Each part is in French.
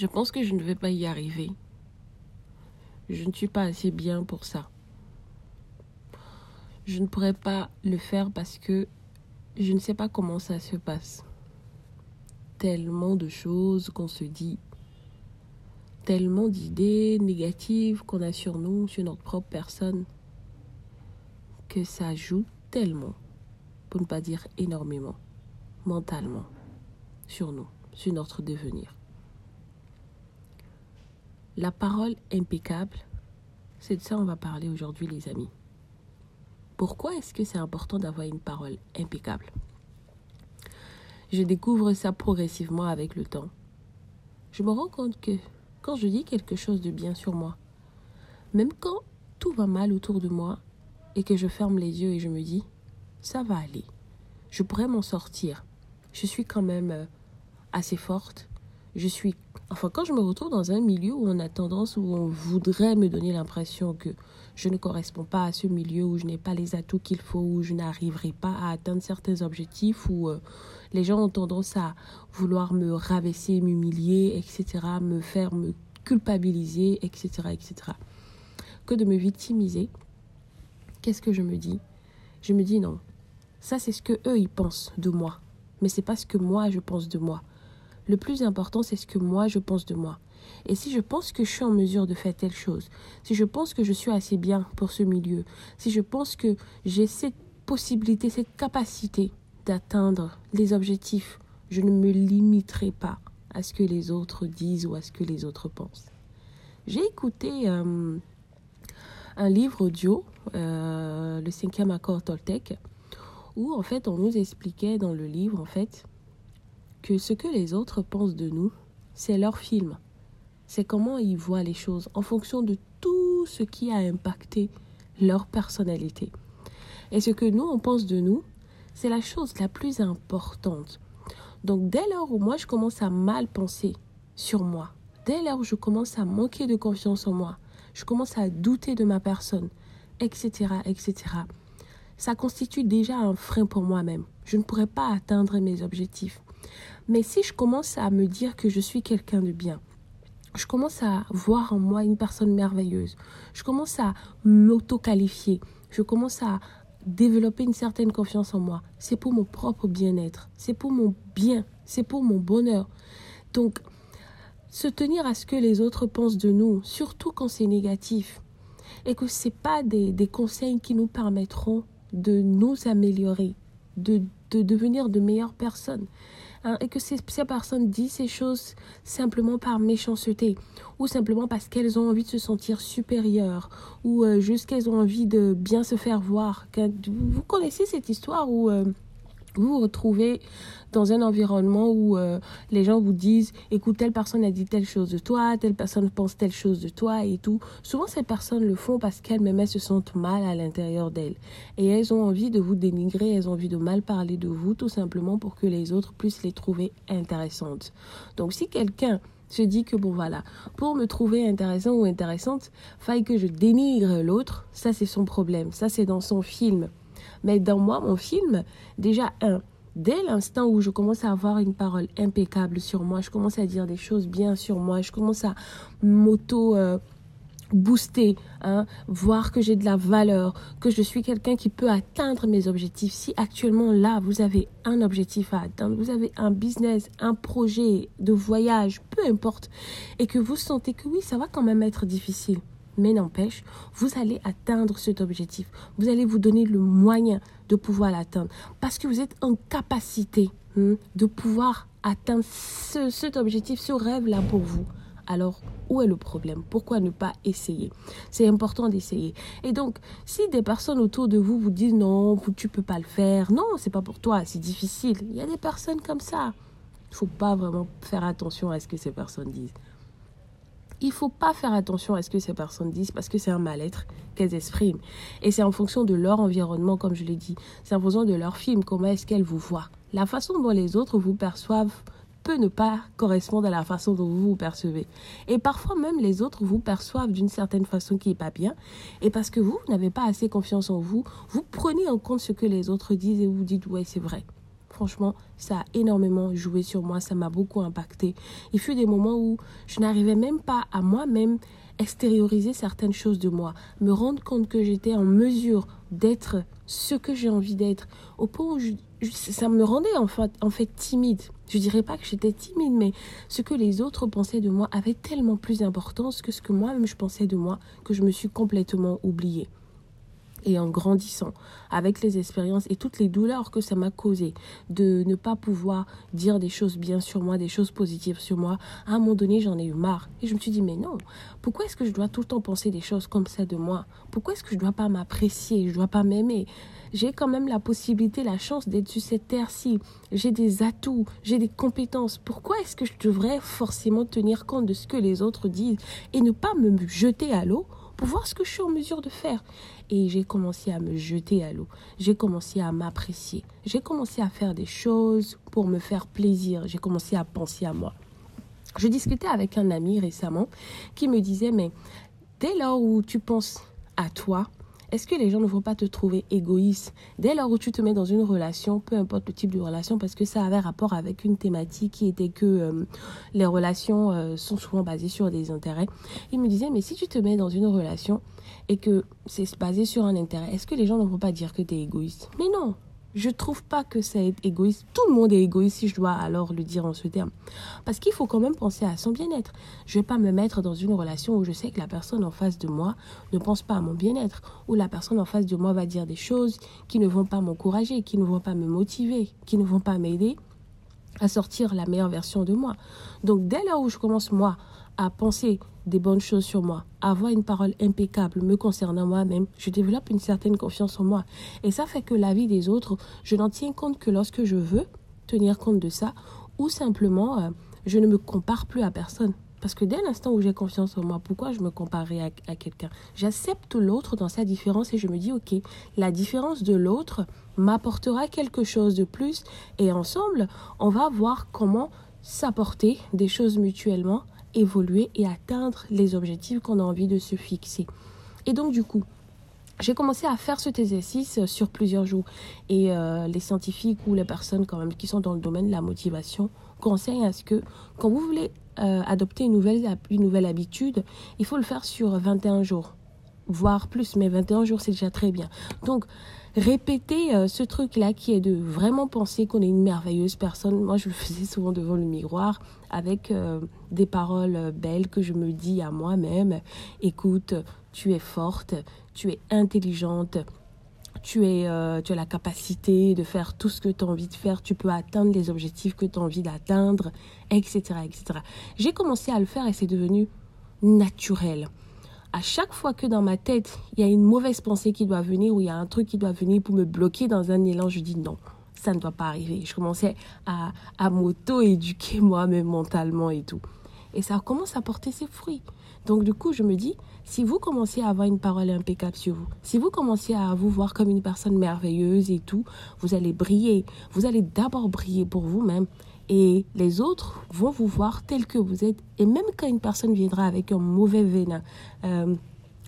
Je pense que je ne vais pas y arriver. Je ne suis pas assez bien pour ça. Je ne pourrais pas le faire parce que je ne sais pas comment ça se passe. Tellement de choses qu'on se dit, tellement d'idées négatives qu'on a sur nous, sur notre propre personne, que ça joue tellement, pour ne pas dire énormément, mentalement, sur nous, sur notre devenir. La parole impeccable, c'est de ça qu'on va parler aujourd'hui les amis. Pourquoi est-ce que c'est important d'avoir une parole impeccable? Je découvre ça progressivement avec le temps. Je me rends compte que quand je dis quelque chose de bien sur moi, même quand tout va mal autour de moi et que je ferme les yeux et je me dis, ça va aller, je pourrais m'en sortir, je suis quand même euh, assez forte, je suis Enfin, quand je me retrouve dans un milieu où on a tendance, où on voudrait me donner l'impression que je ne corresponds pas à ce milieu, où je n'ai pas les atouts qu'il faut, où je n'arriverai pas à atteindre certains objectifs, où euh, les gens ont tendance à vouloir me rabaisser, m'humilier, etc., me faire me culpabiliser, etc., etc., que de me victimiser, qu'est-ce que je me dis? Je me dis non, ça c'est ce que eux ils pensent de moi, mais c'est pas ce que moi je pense de moi. Le plus important, c'est ce que moi je pense de moi. Et si je pense que je suis en mesure de faire telle chose, si je pense que je suis assez bien pour ce milieu, si je pense que j'ai cette possibilité, cette capacité d'atteindre les objectifs, je ne me limiterai pas à ce que les autres disent ou à ce que les autres pensent. J'ai écouté euh, un livre audio, euh, le cinquième accord Toltec, où en fait on nous expliquait dans le livre en fait que ce que les autres pensent de nous, c'est leur film. C'est comment ils voient les choses en fonction de tout ce qui a impacté leur personnalité. Et ce que nous, on pense de nous, c'est la chose la plus importante. Donc dès lors où moi, je commence à mal penser sur moi, dès lors où je commence à manquer de confiance en moi, je commence à douter de ma personne, etc., etc., ça constitue déjà un frein pour moi-même. Je ne pourrais pas atteindre mes objectifs. Mais si je commence à me dire que je suis quelqu'un de bien, je commence à voir en moi une personne merveilleuse, je commence à m'auto-qualifier, je commence à développer une certaine confiance en moi, c'est pour mon propre bien-être, c'est pour mon bien, c'est pour mon bonheur. Donc, se tenir à ce que les autres pensent de nous, surtout quand c'est négatif, et que ce pas des, des conseils qui nous permettront de nous améliorer, de, de devenir de meilleures personnes. Hein, et que ces, ces, personnes disent ces choses simplement par méchanceté ou simplement parce qu'elles ont envie de se sentir supérieures ou euh, juste qu'elles ont envie de bien se faire voir. Vous connaissez cette histoire où euh, vous vous retrouvez dans un environnement où euh, les gens vous disent écoute telle personne a dit telle chose de toi telle personne pense telle chose de toi et tout. Souvent ces personnes le font parce qu'elles-mêmes se sentent mal à l'intérieur d'elles. Et elles ont envie de vous dénigrer elles ont envie de mal parler de vous tout simplement pour que les autres puissent les trouver intéressantes. Donc si quelqu'un se dit que bon voilà, pour me trouver intéressant ou intéressante, faille que je dénigre l'autre, ça c'est son problème, ça c'est dans son film. Mais dans moi, mon film, déjà, un, dès l'instant où je commence à avoir une parole impeccable sur moi, je commence à dire des choses bien sur moi, je commence à m'auto... Euh, booster, hein, voir que j'ai de la valeur, que je suis quelqu'un qui peut atteindre mes objectifs. Si actuellement là, vous avez un objectif à atteindre, vous avez un business, un projet de voyage, peu importe, et que vous sentez que oui, ça va quand même être difficile, mais n'empêche, vous allez atteindre cet objectif. Vous allez vous donner le moyen de pouvoir l'atteindre parce que vous êtes en capacité hein, de pouvoir atteindre cet objectif, ce rêve-là pour vous. Alors, où est le problème? Pourquoi ne pas essayer? C'est important d'essayer. Et donc, si des personnes autour de vous vous disent non, tu peux pas le faire, non, c'est pas pour toi, c'est difficile. Il y a des personnes comme ça. Il faut pas vraiment faire attention à ce que ces personnes disent il faut pas faire attention à ce que ces personnes disent parce que c'est un mal-être qu'elles expriment. Et c'est en fonction de leur environnement, comme je l'ai dit. C'est en fonction de leur film, comment est-ce qu'elles vous voient. La façon dont les autres vous perçoivent peut ne pas correspondre à la façon dont vous vous percevez. Et parfois même les autres vous perçoivent d'une certaine façon qui n'est pas bien. Et parce que vous n'avez pas assez confiance en vous, vous prenez en compte ce que les autres disent et vous dites ouais c'est vrai. Franchement, ça a énormément joué sur moi, ça m'a beaucoup impacté. Il fut des moments où je n'arrivais même pas à moi-même extérioriser certaines choses de moi, me rendre compte que j'étais en mesure d'être ce que j'ai envie d'être, au point où ça me rendait en fait, en fait timide. Je dirais pas que j'étais timide, mais ce que les autres pensaient de moi avait tellement plus d'importance que ce que moi-même je pensais de moi que je me suis complètement oubliée et en grandissant avec les expériences et toutes les douleurs que ça m'a causé de ne pas pouvoir dire des choses bien sur moi, des choses positives sur moi, à un moment donné, j'en ai eu marre. Et je me suis dit, mais non, pourquoi est-ce que je dois tout le temps penser des choses comme ça de moi? Pourquoi est-ce que je dois pas m'apprécier? Je dois pas m'aimer J'ai quand même la possibilité, la chance d'être sur cette terre-ci. J'ai des atouts, j'ai des compétences. Pourquoi est-ce que je devrais forcément tenir compte de ce que les autres disent et ne pas me jeter à l'eau? Pour voir ce que je suis en mesure de faire. Et j'ai commencé à me jeter à l'eau. J'ai commencé à m'apprécier. J'ai commencé à faire des choses pour me faire plaisir. J'ai commencé à penser à moi. Je discutais avec un ami récemment qui me disait, mais dès lors où tu penses à toi, est-ce que les gens ne vont pas te trouver égoïste dès lors où tu te mets dans une relation, peu importe le type de relation, parce que ça avait rapport avec une thématique qui était que euh, les relations euh, sont souvent basées sur des intérêts. Il me disait, mais si tu te mets dans une relation et que c'est basé sur un intérêt, est-ce que les gens ne vont pas dire que tu es égoïste? Mais non, je trouve pas que c'est égoïste. Tout le monde est égoïste si je dois alors le dire en ce terme. Parce qu'il faut quand même penser à son bien-être. Je vais pas me mettre dans une relation où je sais que la personne en face de moi ne pense pas à mon bien-être, où la personne en face de moi va dire des choses qui ne vont pas m'encourager, qui ne vont pas me motiver, qui ne vont pas m'aider à sortir la meilleure version de moi. Donc dès lors où je commence moi à penser des bonnes choses sur moi, avoir une parole impeccable me concernant moi-même, je développe une certaine confiance en moi. Et ça fait que la vie des autres, je n'en tiens compte que lorsque je veux tenir compte de ça, ou simplement, euh, je ne me compare plus à personne. Parce que dès l'instant où j'ai confiance en moi, pourquoi je me comparerais à, à quelqu'un? J'accepte l'autre dans sa différence et je me dis, ok, la différence de l'autre m'apportera quelque chose de plus et ensemble, on va voir comment s'apporter des choses mutuellement évoluer et atteindre les objectifs qu'on a envie de se fixer. Et donc du coup, j'ai commencé à faire cet exercice sur plusieurs jours. Et euh, les scientifiques ou les personnes quand même qui sont dans le domaine de la motivation conseillent à ce que quand vous voulez euh, adopter une nouvelle, une nouvelle habitude, il faut le faire sur 21 jours, voire plus, mais 21 jours c'est déjà très bien. Donc répéter euh, ce truc-là qui est de vraiment penser qu'on est une merveilleuse personne. Moi, je le faisais souvent devant le miroir avec euh, des paroles euh, belles que je me dis à moi-même. Écoute, tu es forte, tu es intelligente. Tu, es, tu as la capacité de faire tout ce que tu as envie de faire, tu peux atteindre les objectifs que tu as envie d'atteindre, etc., etc. J'ai commencé à le faire et c'est devenu naturel à chaque fois que dans ma tête, il y a une mauvaise pensée qui doit venir ou il y a un truc qui doit venir pour me bloquer dans un élan, je dis non, ça ne doit pas arriver. Je commençais à, à m'auto-éduquer moi-même mentalement et tout. Et ça commence à porter ses fruits. Donc du coup, je me dis, si vous commencez à avoir une parole impeccable sur vous, si vous commencez à vous voir comme une personne merveilleuse et tout, vous allez briller. Vous allez d'abord briller pour vous-même et les autres vont vous voir tel que vous êtes. Et même quand une personne viendra avec un mauvais venin, euh,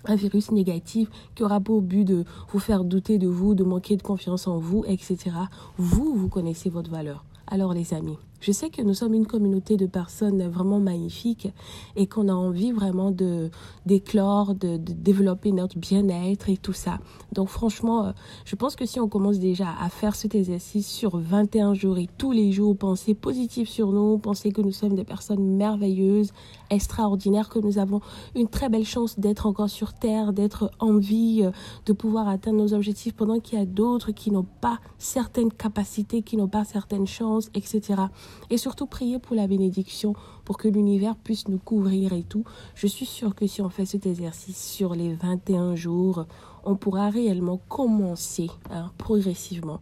un virus négatif qui aura pour but de vous faire douter de vous, de manquer de confiance en vous, etc., vous, vous connaissez votre valeur. Alors les amis, je sais que nous sommes une communauté de personnes vraiment magnifiques et qu'on a envie vraiment de d'éclore, de, développer notre bien-être et tout ça. Donc franchement, euh, je pense que si on commence déjà à faire cet exercice sur 21 jours et tous les jours, penser positif sur nous, penser que nous sommes des personnes merveilleuses, extraordinaires, que nous avons une très belle chance d'être encore sur Terre, d'être en vie, euh, de pouvoir atteindre nos objectifs pendant qu'il y a d'autres qui n'ont pas certaines capacités, qui n'ont pas certaines chances, etc. Et surtout prier pour la bénédiction, pour que l'univers puisse nous couvrir et tout. Je suis sûre que si on fait cet exercice sur les 21 jours, on pourra réellement commencer hein, progressivement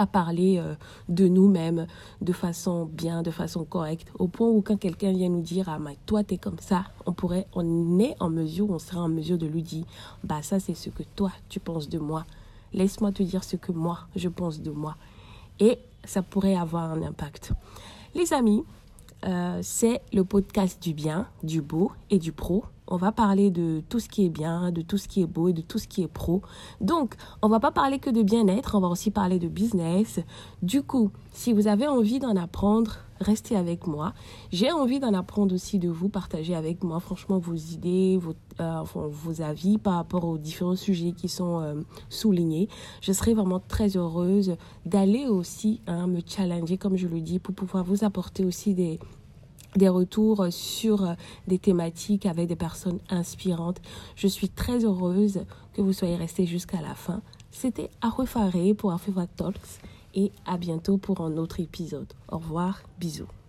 à parler euh, de nous-mêmes de façon bien, de façon correcte, au point où quand quelqu'un vient nous dire ah mais toi t'es comme ça, on pourrait, on est en mesure, on sera en mesure de lui dire bah ça c'est ce que toi tu penses de moi, laisse-moi te dire ce que moi je pense de moi, et ça pourrait avoir un impact. Les amis, euh, c'est le podcast du bien, du beau et du pro on va parler de tout ce qui est bien, de tout ce qui est beau et de tout ce qui est pro. Donc, on va pas parler que de bien-être, on va aussi parler de business. Du coup, si vous avez envie d'en apprendre, restez avec moi. J'ai envie d'en apprendre aussi de vous, partager avec moi franchement vos idées, vos, euh, vos avis par rapport aux différents sujets qui sont euh, soulignés. Je serai vraiment très heureuse d'aller aussi hein, me challenger, comme je le dis, pour pouvoir vous apporter aussi des, des retours sur euh, des thématiques avec des personnes inspirantes. Je suis très heureuse que vous soyez restés jusqu'à la fin. C'était Faré pour Afriva Talks et à bientôt pour un autre épisode. Au revoir, bisous.